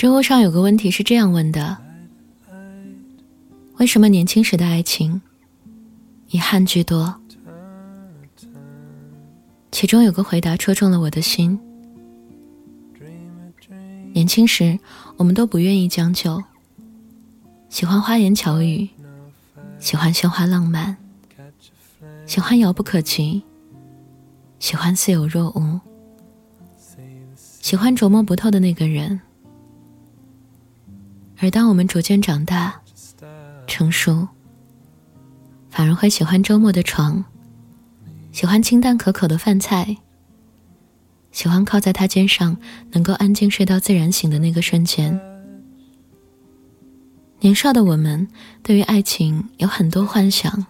知乎上有个问题是这样问的：为什么年轻时的爱情遗憾居多？其中有个回答戳中了我的心。年轻时，我们都不愿意将就，喜欢花言巧语，喜欢鲜花浪漫，喜欢遥不可及，喜欢似有若无，喜欢琢磨不透的那个人。而当我们逐渐长大、成熟，反而会喜欢周末的床，喜欢清淡可口的饭菜。喜欢靠在他肩上，能够安静睡到自然醒的那个瞬间。年少的我们，对于爱情有很多幻想，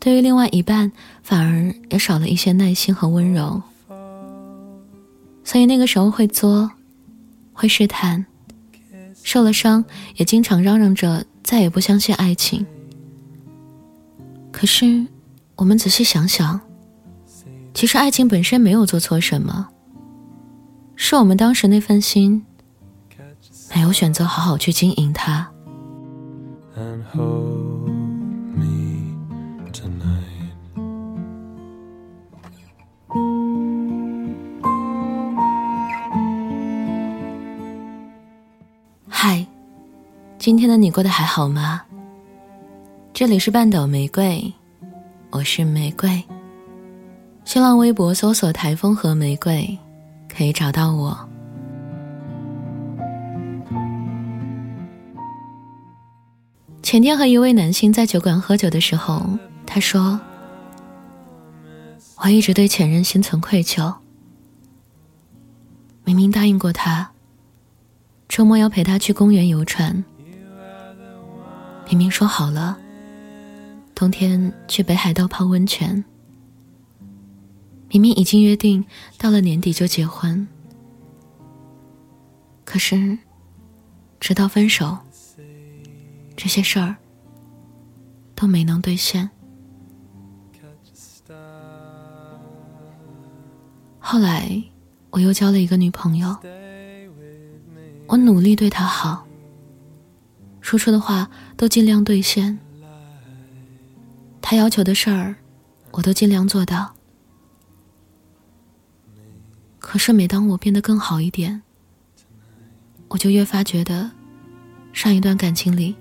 对于另外一半，反而也少了一些耐心和温柔。所以那个时候会作，会试探，受了伤也经常嚷嚷着再也不相信爱情。可是，我们仔细想想。其实爱情本身没有做错什么，是我们当时那份心没有选择好好去经营它。今天的你过得还好吗？这里是半岛玫瑰，我是玫瑰。新浪微博搜索“台风和玫瑰”，可以找到我。前天和一位男性在酒馆喝酒的时候，他说：“我一直对前任心存愧疚，明明答应过他，周末要陪他去公园游船，明明说好了，冬天去北海道泡温泉。”明明已经约定到了年底就结婚，可是直到分手，这些事儿都没能兑现。后来我又交了一个女朋友，我努力对她好，说出的话都尽量兑现，他要求的事儿我都尽量做到。可是，每当我变得更好一点，我就越发觉得，上一段感情里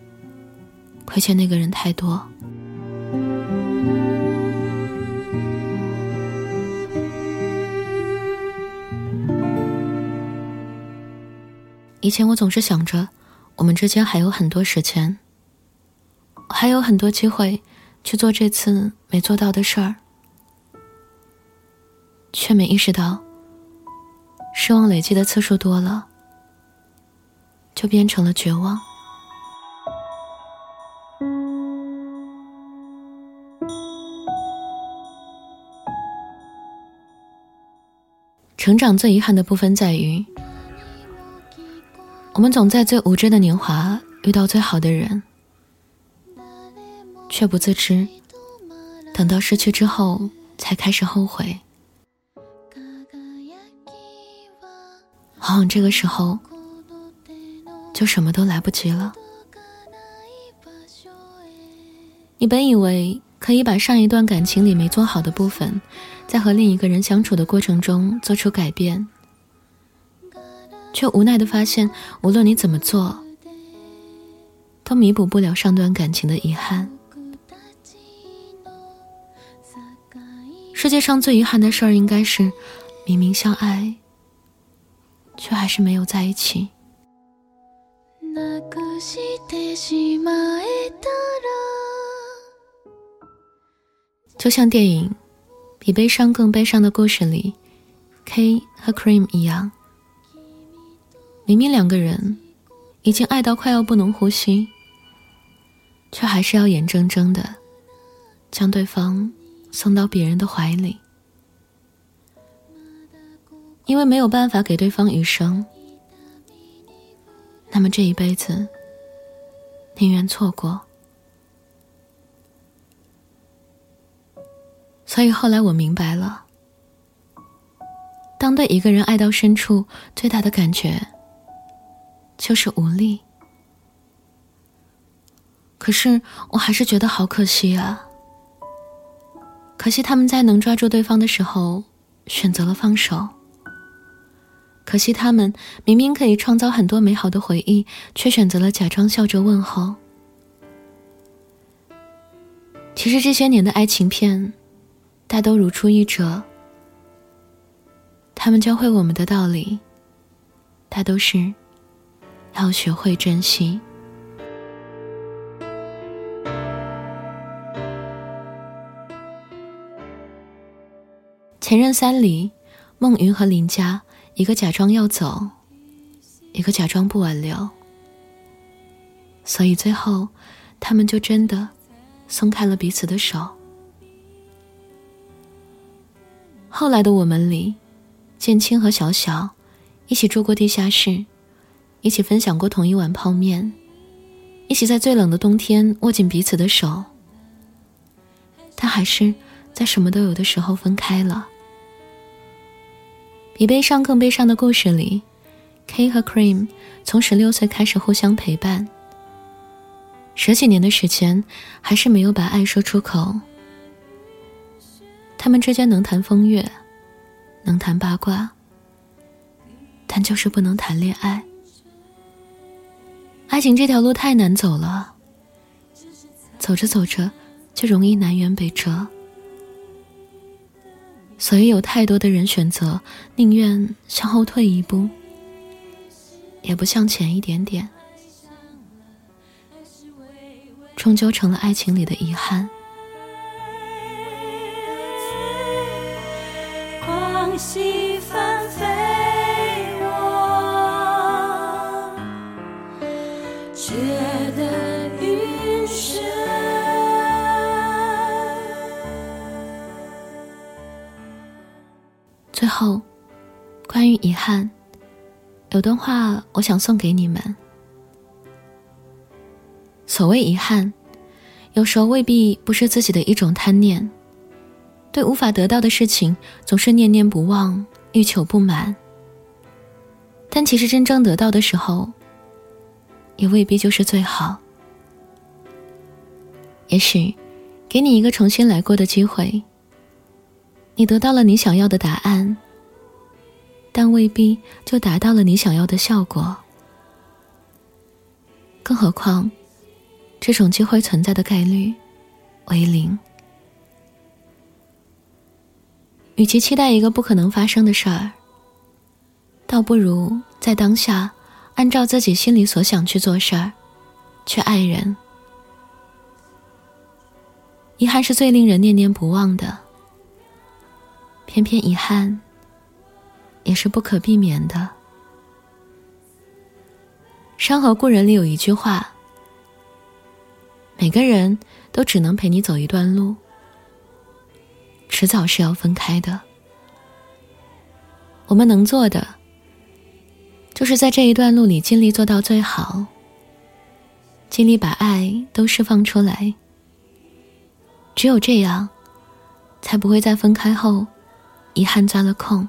亏欠那个人太多。以前我总是想着，我们之间还有很多时间，还有很多机会去做这次没做到的事儿，却没意识到。失望累积的次数多了，就变成了绝望。成长最遗憾的部分在于，我们总在最无知的年华遇到最好的人，却不自知，等到失去之后才开始后悔。往往这个时候，就什么都来不及了。你本以为可以把上一段感情里没做好的部分，在和另一个人相处的过程中做出改变，却无奈的发现，无论你怎么做，都弥补不了上段感情的遗憾。世界上最遗憾的事儿，应该是明明相爱。却还是没有在一起。就像电影《比悲伤更悲伤的故事》里，K 和 Cream 一样，明明两个人已经爱到快要不能呼吸，却还是要眼睁睁的将对方送到别人的怀里。因为没有办法给对方余生，那么这一辈子宁愿错过。所以后来我明白了，当对一个人爱到深处，最大的感觉就是无力。可是我还是觉得好可惜啊！可惜他们在能抓住对方的时候选择了放手。可惜他们明明可以创造很多美好的回忆，却选择了假装笑着问候。其实这些年的爱情片，大都如出一辙。他们教会我们的道理，大都是要学会珍惜。前任三里，孟云和林佳，一个假装要走，一个假装不挽留，所以最后，他们就真的。松开了彼此的手。后来的我们里，建青和小小一起住过地下室，一起分享过同一碗泡面，一起在最冷的冬天握紧彼此的手。但还是在什么都有的时候分开了。比悲伤更悲伤的故事里，K 和 Cream 从十六岁开始互相陪伴。十几年的时间，还是没有把爱说出口。他们之间能谈风月，能谈八卦，但就是不能谈恋爱。爱情这条路太难走了，走着走着就容易南辕北辙。所以有太多的人选择宁愿向后退一步，也不向前一点点。终究成了爱情里的遗憾。最后，关于遗憾，有段话我想送给你们。所谓遗憾，有时候未必不是自己的一种贪念，对无法得到的事情总是念念不忘、欲求不满。但其实真正得到的时候，也未必就是最好。也许，给你一个重新来过的机会，你得到了你想要的答案，但未必就达到了你想要的效果。更何况。这种机会存在的概率为零。与其期待一个不可能发生的事儿，倒不如在当下按照自己心里所想去做事儿，去爱人。遗憾是最令人念念不忘的，偏偏遗憾也是不可避免的。《山河故人》里有一句话。每个人都只能陪你走一段路，迟早是要分开的。我们能做的，就是在这一段路里尽力做到最好，尽力把爱都释放出来。只有这样，才不会在分开后，遗憾钻了空。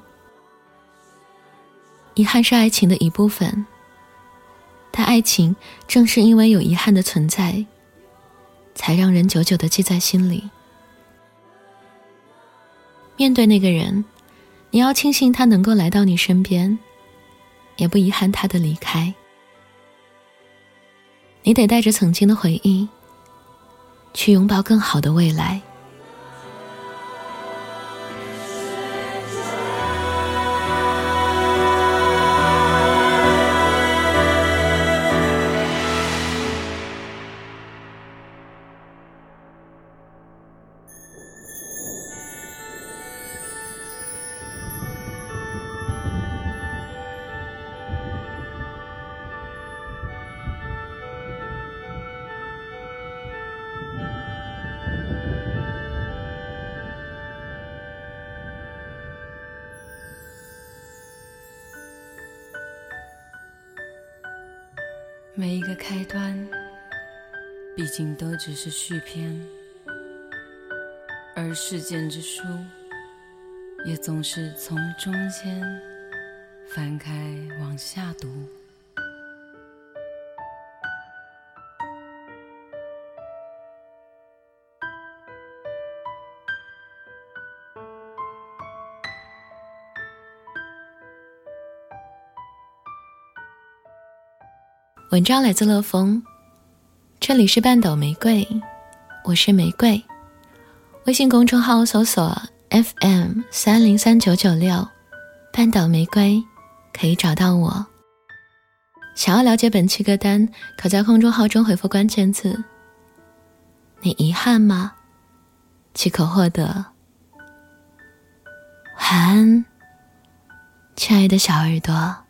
遗憾是爱情的一部分，但爱情正是因为有遗憾的存在。才让人久久的记在心里。面对那个人，你要庆幸他能够来到你身边，也不遗憾他的离开。你得带着曾经的回忆，去拥抱更好的未来。每一个开端，毕竟都只是续篇，而事件之书，也总是从中间翻开往下读。文章来自乐风，这里是半斗玫瑰，我是玫瑰。微信公众号搜索 FM 三零三九九六，半岛玫瑰，可以找到我。想要了解本期歌单，可在公众号中回复关键字“你遗憾吗”，即可获得。晚安，亲爱的小耳朵。